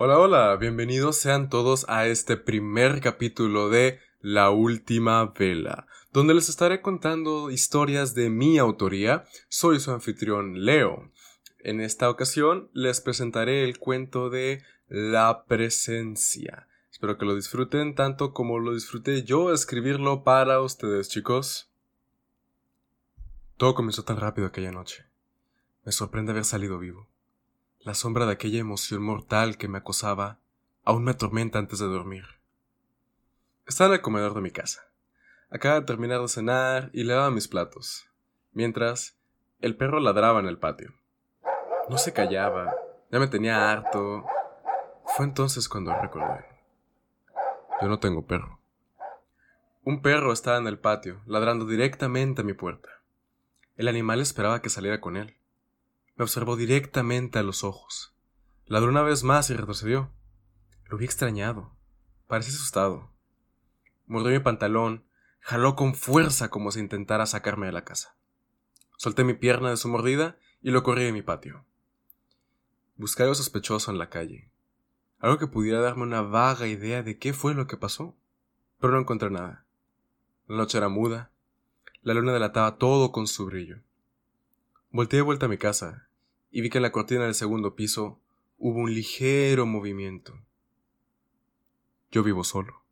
Hola, hola, bienvenidos sean todos a este primer capítulo de La Última Vela, donde les estaré contando historias de mi autoría. Soy su anfitrión Leo. En esta ocasión les presentaré el cuento de La Presencia. Espero que lo disfruten tanto como lo disfruté yo escribirlo para ustedes, chicos. Todo comenzó tan rápido aquella noche. Me sorprende haber salido vivo. La sombra de aquella emoción mortal que me acosaba aún me atormenta antes de dormir. Estaba en el comedor de mi casa. Acaba de terminar de cenar y lavaba mis platos, mientras el perro ladraba en el patio. No se callaba, ya me tenía harto. Fue entonces cuando recordé. Yo no tengo perro. Un perro estaba en el patio, ladrando directamente a mi puerta. El animal esperaba que saliera con él. Me observó directamente a los ojos. Ladró una vez más y retrocedió. Lo vi extrañado. Parecía asustado. Mordió mi pantalón, jaló con fuerza como si intentara sacarme de la casa. Solté mi pierna de su mordida y lo corrí de mi patio. Busqué algo sospechoso en la calle. Algo que pudiera darme una vaga idea de qué fue lo que pasó. Pero no encontré nada. La noche era muda. La luna delataba todo con su brillo. Volté de vuelta a mi casa y vi que en la cortina del segundo piso hubo un ligero movimiento. Yo vivo solo.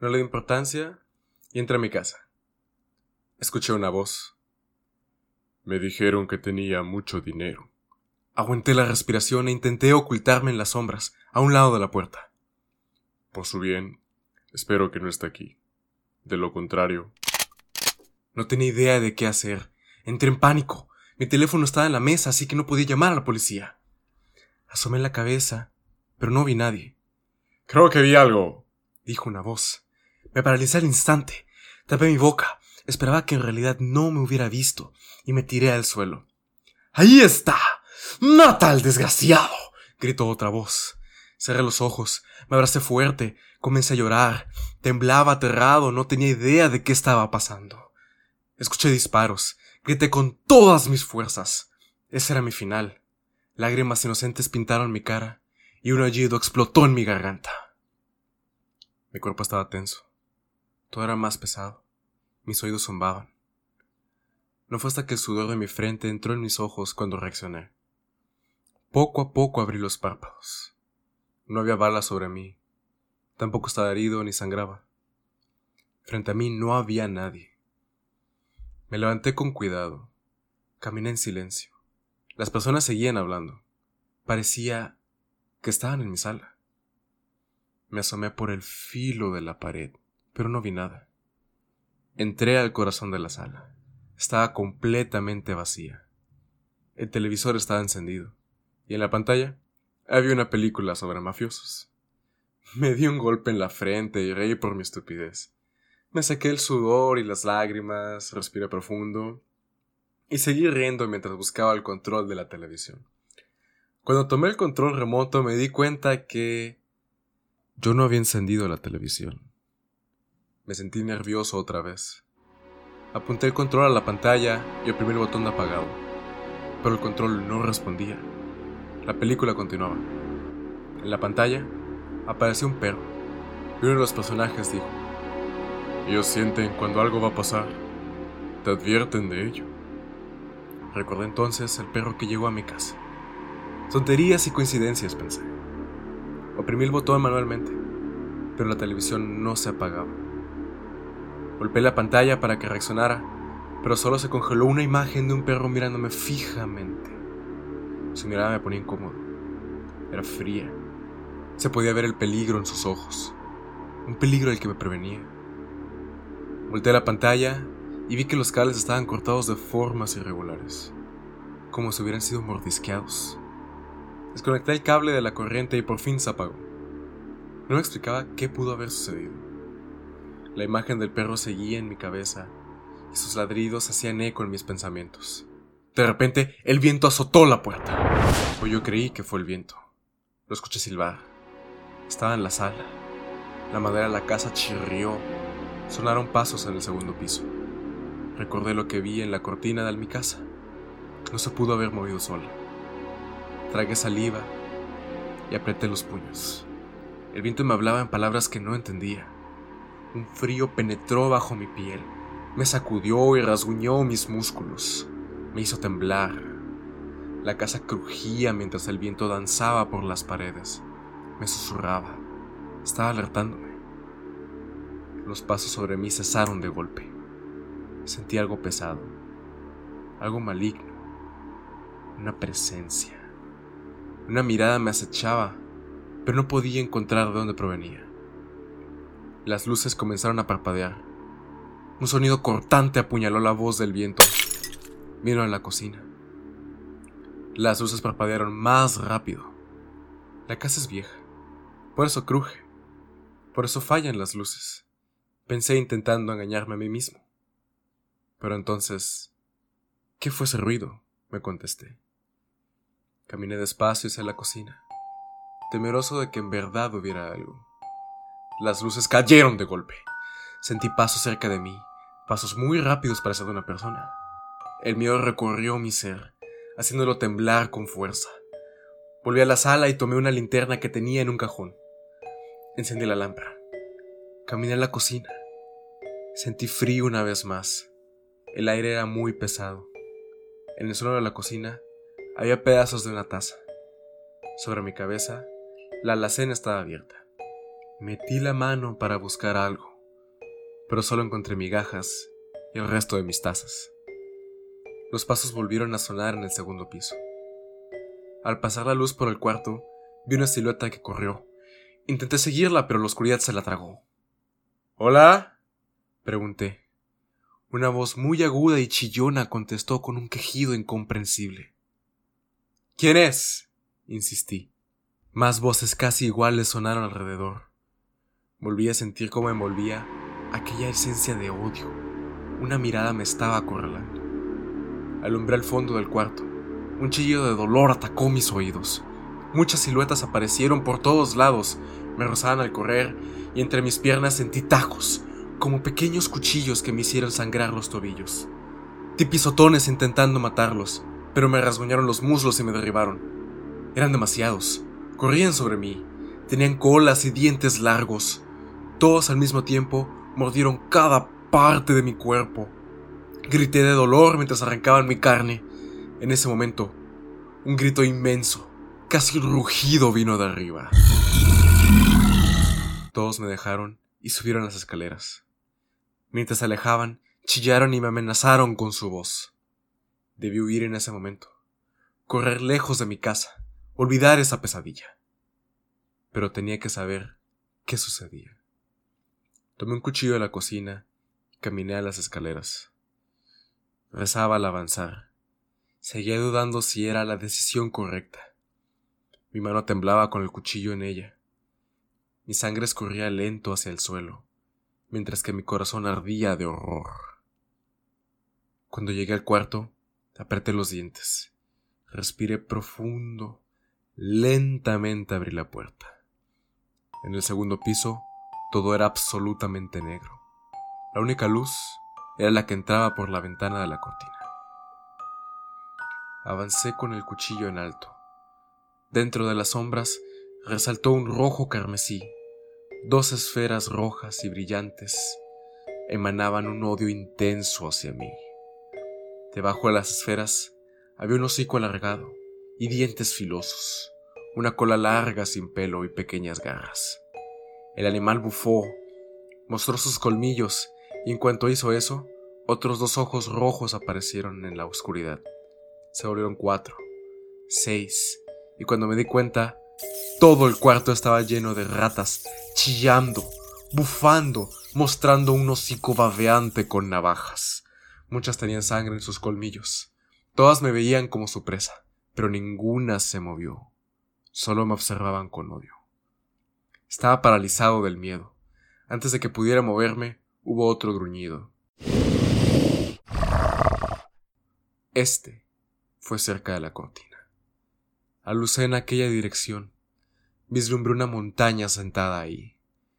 No le di importancia y entré a mi casa. Escuché una voz. Me dijeron que tenía mucho dinero. Aguanté la respiración e intenté ocultarme en las sombras, a un lado de la puerta. Por su bien, espero que no esté aquí. De lo contrario. No tenía idea de qué hacer. Entré en pánico. Mi teléfono estaba en la mesa, así que no podía llamar a la policía. Asomé la cabeza, pero no vi nadie. Creo que vi algo, dijo una voz. Me paralicé al instante. Tapé mi boca. Esperaba que en realidad no me hubiera visto y me tiré al suelo. ¡Ahí está! ¡Mata al desgraciado! gritó otra voz. Cerré los ojos, me abracé fuerte, comencé a llorar. Temblaba aterrado, no tenía idea de qué estaba pasando. Escuché disparos, Grité con todas mis fuerzas. Ese era mi final. Lágrimas inocentes pintaron mi cara y un aullido explotó en mi garganta. Mi cuerpo estaba tenso. Todo era más pesado. Mis oídos zumbaban. No fue hasta que el sudor de mi frente entró en mis ojos cuando reaccioné. Poco a poco abrí los párpados. No había balas sobre mí. Tampoco estaba herido ni sangraba. Frente a mí no había nadie. Me levanté con cuidado. Caminé en silencio. Las personas seguían hablando. Parecía que estaban en mi sala. Me asomé por el filo de la pared, pero no vi nada. Entré al corazón de la sala. Estaba completamente vacía. El televisor estaba encendido, y en la pantalla había una película sobre mafiosos. Me di un golpe en la frente y reí por mi estupidez. Me saqué el sudor y las lágrimas, respiré profundo y seguí riendo mientras buscaba el control de la televisión. Cuando tomé el control remoto me di cuenta que yo no había encendido la televisión. Me sentí nervioso otra vez. Apunté el control a la pantalla y oprimí el botón de apagado, pero el control no respondía. La película continuaba. En la pantalla apareció un perro y uno de los personajes dijo, ellos sienten cuando algo va a pasar. Te advierten de ello. Recordé entonces el perro que llegó a mi casa. Tonterías y coincidencias, pensé. Oprimí el botón manualmente, pero la televisión no se apagaba. Golpeé la pantalla para que reaccionara, pero solo se congeló una imagen de un perro mirándome fijamente. Su mirada me ponía incómodo. Era fría. Se podía ver el peligro en sus ojos. Un peligro del que me prevenía. Volteé la pantalla y vi que los cables estaban cortados de formas irregulares, como si hubieran sido mordisqueados. Desconecté el cable de la corriente y por fin se apagó. No me explicaba qué pudo haber sucedido. La imagen del perro seguía en mi cabeza y sus ladridos hacían eco en mis pensamientos. De repente, el viento azotó la puerta. O yo creí que fue el viento. Lo escuché silbar. Estaba en la sala. La madera de la casa chirrió Sonaron pasos en el segundo piso. Recordé lo que vi en la cortina de mi casa. No se pudo haber movido sola. Tragué saliva y apreté los puños. El viento me hablaba en palabras que no entendía. Un frío penetró bajo mi piel, me sacudió y rasguñó mis músculos, me hizo temblar. La casa crujía mientras el viento danzaba por las paredes, me susurraba, estaba alertándome. Los pasos sobre mí cesaron de golpe. Sentí algo pesado, algo maligno, una presencia. Una mirada me acechaba, pero no podía encontrar de dónde provenía. Las luces comenzaron a parpadear. Un sonido cortante apuñaló la voz del viento. Vino a la cocina. Las luces parpadearon más rápido. La casa es vieja. Por eso cruje. Por eso fallan las luces. Pensé intentando engañarme a mí mismo. Pero entonces... ¿Qué fue ese ruido? me contesté. Caminé despacio hacia la cocina, temeroso de que en verdad hubiera algo. Las luces cayeron de golpe. Sentí pasos cerca de mí, pasos muy rápidos para ser de una persona. El miedo recorrió mi ser, haciéndolo temblar con fuerza. Volví a la sala y tomé una linterna que tenía en un cajón. Encendí la lámpara. Caminé a la cocina. Sentí frío una vez más. El aire era muy pesado. En el suelo de la cocina había pedazos de una taza. Sobre mi cabeza, la alacena estaba abierta. Metí la mano para buscar algo, pero solo encontré migajas y el resto de mis tazas. Los pasos volvieron a sonar en el segundo piso. Al pasar la luz por el cuarto, vi una silueta que corrió. Intenté seguirla, pero la oscuridad se la tragó. ¿Hola? pregunté. Una voz muy aguda y chillona contestó con un quejido incomprensible. ¿Quién es? insistí. Más voces casi iguales sonaron alrededor. Volví a sentir cómo envolvía aquella esencia de odio. Una mirada me estaba acorralando. Alumbré el fondo del cuarto. Un chillido de dolor atacó mis oídos. Muchas siluetas aparecieron por todos lados, me rozaban al correr y entre mis piernas sentí tajos, como pequeños cuchillos que me hicieron sangrar los tobillos. Di pisotones intentando matarlos, pero me rasguñaron los muslos y me derribaron. Eran demasiados. Corrían sobre mí. Tenían colas y dientes largos. Todos al mismo tiempo mordieron cada parte de mi cuerpo. Grité de dolor mientras arrancaban mi carne. En ese momento, un grito inmenso, casi rugido vino de arriba. Todos me dejaron y subieron las escaleras. Mientras se alejaban, chillaron y me amenazaron con su voz. Debí huir en ese momento, correr lejos de mi casa, olvidar esa pesadilla. Pero tenía que saber qué sucedía. Tomé un cuchillo de la cocina y caminé a las escaleras. Rezaba al avanzar. Seguía dudando si era la decisión correcta. Mi mano temblaba con el cuchillo en ella. Mi sangre escurría lento hacia el suelo, mientras que mi corazón ardía de horror. Cuando llegué al cuarto, apreté los dientes, respiré profundo, lentamente abrí la puerta. En el segundo piso todo era absolutamente negro. La única luz era la que entraba por la ventana de la cortina. Avancé con el cuchillo en alto. Dentro de las sombras resaltó un rojo carmesí. Dos esferas rojas y brillantes emanaban un odio intenso hacia mí. Debajo de las esferas había un hocico alargado y dientes filosos, una cola larga sin pelo y pequeñas garras. El animal bufó, mostró sus colmillos y en cuanto hizo eso, otros dos ojos rojos aparecieron en la oscuridad. Se volvieron cuatro, seis, y cuando me di cuenta, todo el cuarto estaba lleno de ratas, chillando, bufando, mostrando un hocico babeante con navajas. Muchas tenían sangre en sus colmillos. Todas me veían como su presa, pero ninguna se movió. Solo me observaban con odio. Estaba paralizado del miedo. Antes de que pudiera moverme, hubo otro gruñido. Este fue cerca de la cortina. Alucé en aquella dirección. Vislumbré una montaña sentada ahí.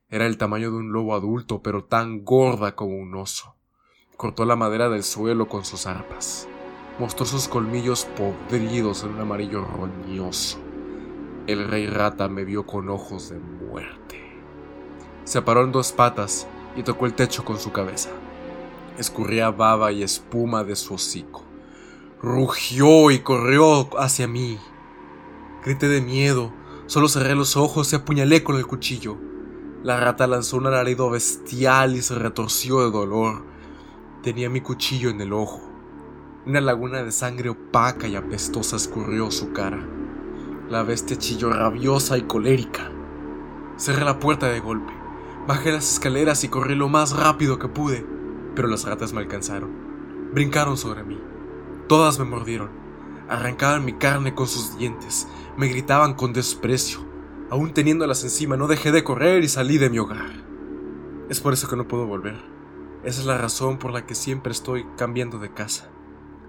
Era el tamaño de un lobo adulto, pero tan gorda como un oso. Cortó la madera del suelo con sus arpas. Mostró sus colmillos podridos en un amarillo roñoso el rey rata me vio con ojos de muerte. Se paró en dos patas y tocó el techo con su cabeza. Escurría baba y espuma de su hocico. Rugió y corrió hacia mí. Grité de miedo, solo cerré los ojos y apuñalé con el cuchillo. La rata lanzó un alarido bestial y se retorció de dolor. Tenía mi cuchillo en el ojo. Una laguna de sangre opaca y apestosa escurrió su cara. La bestia chilló rabiosa y colérica. Cerré la puerta de golpe. Bajé las escaleras y corrí lo más rápido que pude, pero las ratas me alcanzaron. Brincaron sobre mí. Todas me mordieron. Arrancaban mi carne con sus dientes. Me gritaban con desprecio. Aún teniéndolas encima, no dejé de correr y salí de mi hogar. Es por eso que no puedo volver. Esa es la razón por la que siempre estoy cambiando de casa.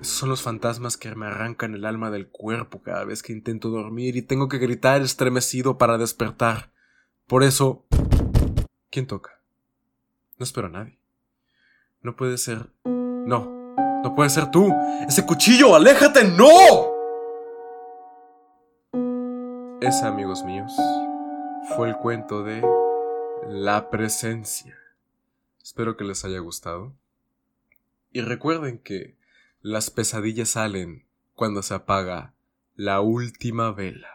Esos son los fantasmas que me arrancan el alma del cuerpo cada vez que intento dormir y tengo que gritar estremecido para despertar. Por eso... ¿Quién toca? No espero a nadie. No puede ser... No, no puede ser tú. Ese cuchillo, aléjate, no. Ese, amigos míos, fue el cuento de la presencia. Espero que les haya gustado. Y recuerden que las pesadillas salen cuando se apaga la última vela.